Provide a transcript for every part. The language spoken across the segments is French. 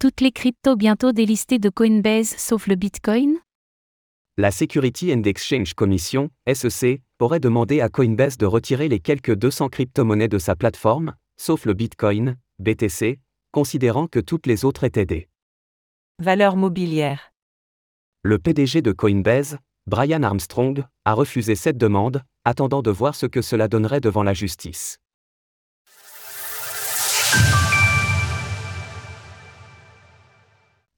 Toutes les cryptos bientôt délistées de Coinbase sauf le Bitcoin? La Security and Exchange Commission, SEC, aurait demandé à Coinbase de retirer les quelques 200 crypto-monnaies de sa plateforme, sauf le Bitcoin, BTC, considérant que toutes les autres étaient des valeurs mobilières. Le PDG de Coinbase, Brian Armstrong, a refusé cette demande, attendant de voir ce que cela donnerait devant la justice.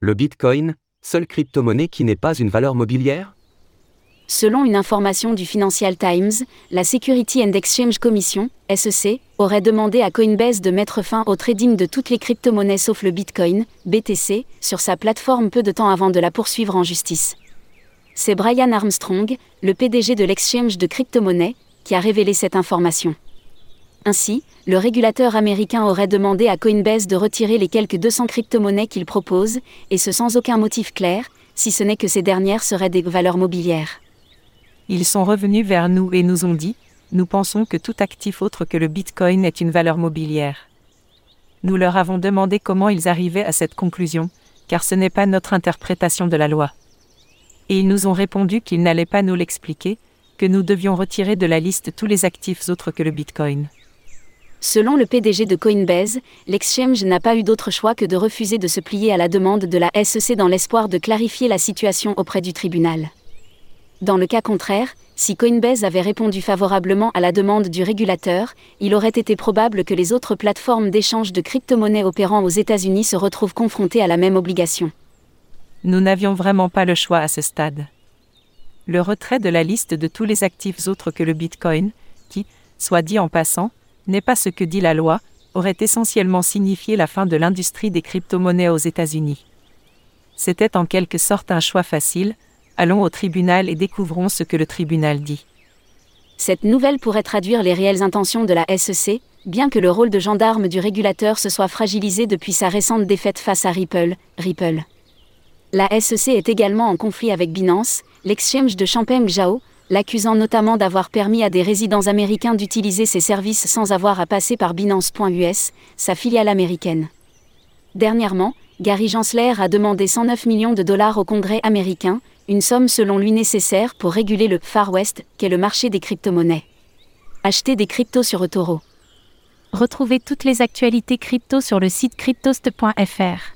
Le Bitcoin, seule crypto-monnaie qui n'est pas une valeur mobilière? Selon une information du Financial Times, la Security and Exchange Commission, SEC, aurait demandé à Coinbase de mettre fin au trading de toutes les crypto-monnaies sauf le Bitcoin, BTC, sur sa plateforme peu de temps avant de la poursuivre en justice. C'est Brian Armstrong, le PDG de l'exchange de crypto-monnaies, qui a révélé cette information. Ainsi, le régulateur américain aurait demandé à Coinbase de retirer les quelques 200 crypto-monnaies qu'il propose, et ce sans aucun motif clair, si ce n'est que ces dernières seraient des valeurs mobilières. Ils sont revenus vers nous et nous ont dit, nous pensons que tout actif autre que le Bitcoin est une valeur mobilière. Nous leur avons demandé comment ils arrivaient à cette conclusion, car ce n'est pas notre interprétation de la loi. Et ils nous ont répondu qu'ils n'allaient pas nous l'expliquer, que nous devions retirer de la liste tous les actifs autres que le Bitcoin. Selon le PDG de Coinbase, l'exchange n'a pas eu d'autre choix que de refuser de se plier à la demande de la SEC dans l'espoir de clarifier la situation auprès du tribunal. Dans le cas contraire, si Coinbase avait répondu favorablement à la demande du régulateur, il aurait été probable que les autres plateformes d'échange de crypto-monnaies opérant aux États-Unis se retrouvent confrontées à la même obligation. Nous n'avions vraiment pas le choix à ce stade. Le retrait de la liste de tous les actifs autres que le Bitcoin, qui, soit dit en passant, n'est pas ce que dit la loi, aurait essentiellement signifié la fin de l'industrie des crypto-monnaies aux États-Unis. C'était en quelque sorte un choix facile, allons au tribunal et découvrons ce que le tribunal dit. Cette nouvelle pourrait traduire les réelles intentions de la SEC, bien que le rôle de gendarme du régulateur se soit fragilisé depuis sa récente défaite face à Ripple, Ripple. La SEC est également en conflit avec Binance, l'exchange de Champagne Zhao, l'accusant notamment d'avoir permis à des résidents américains d'utiliser ses services sans avoir à passer par Binance.us, sa filiale américaine. Dernièrement, Gary Gensler a demandé 109 millions de dollars au Congrès américain, une somme selon lui nécessaire pour réguler le Far West, qu'est le marché des crypto-monnaies. Acheter des cryptos sur eToro. Retrouvez toutes les actualités crypto sur le site cryptost.fr.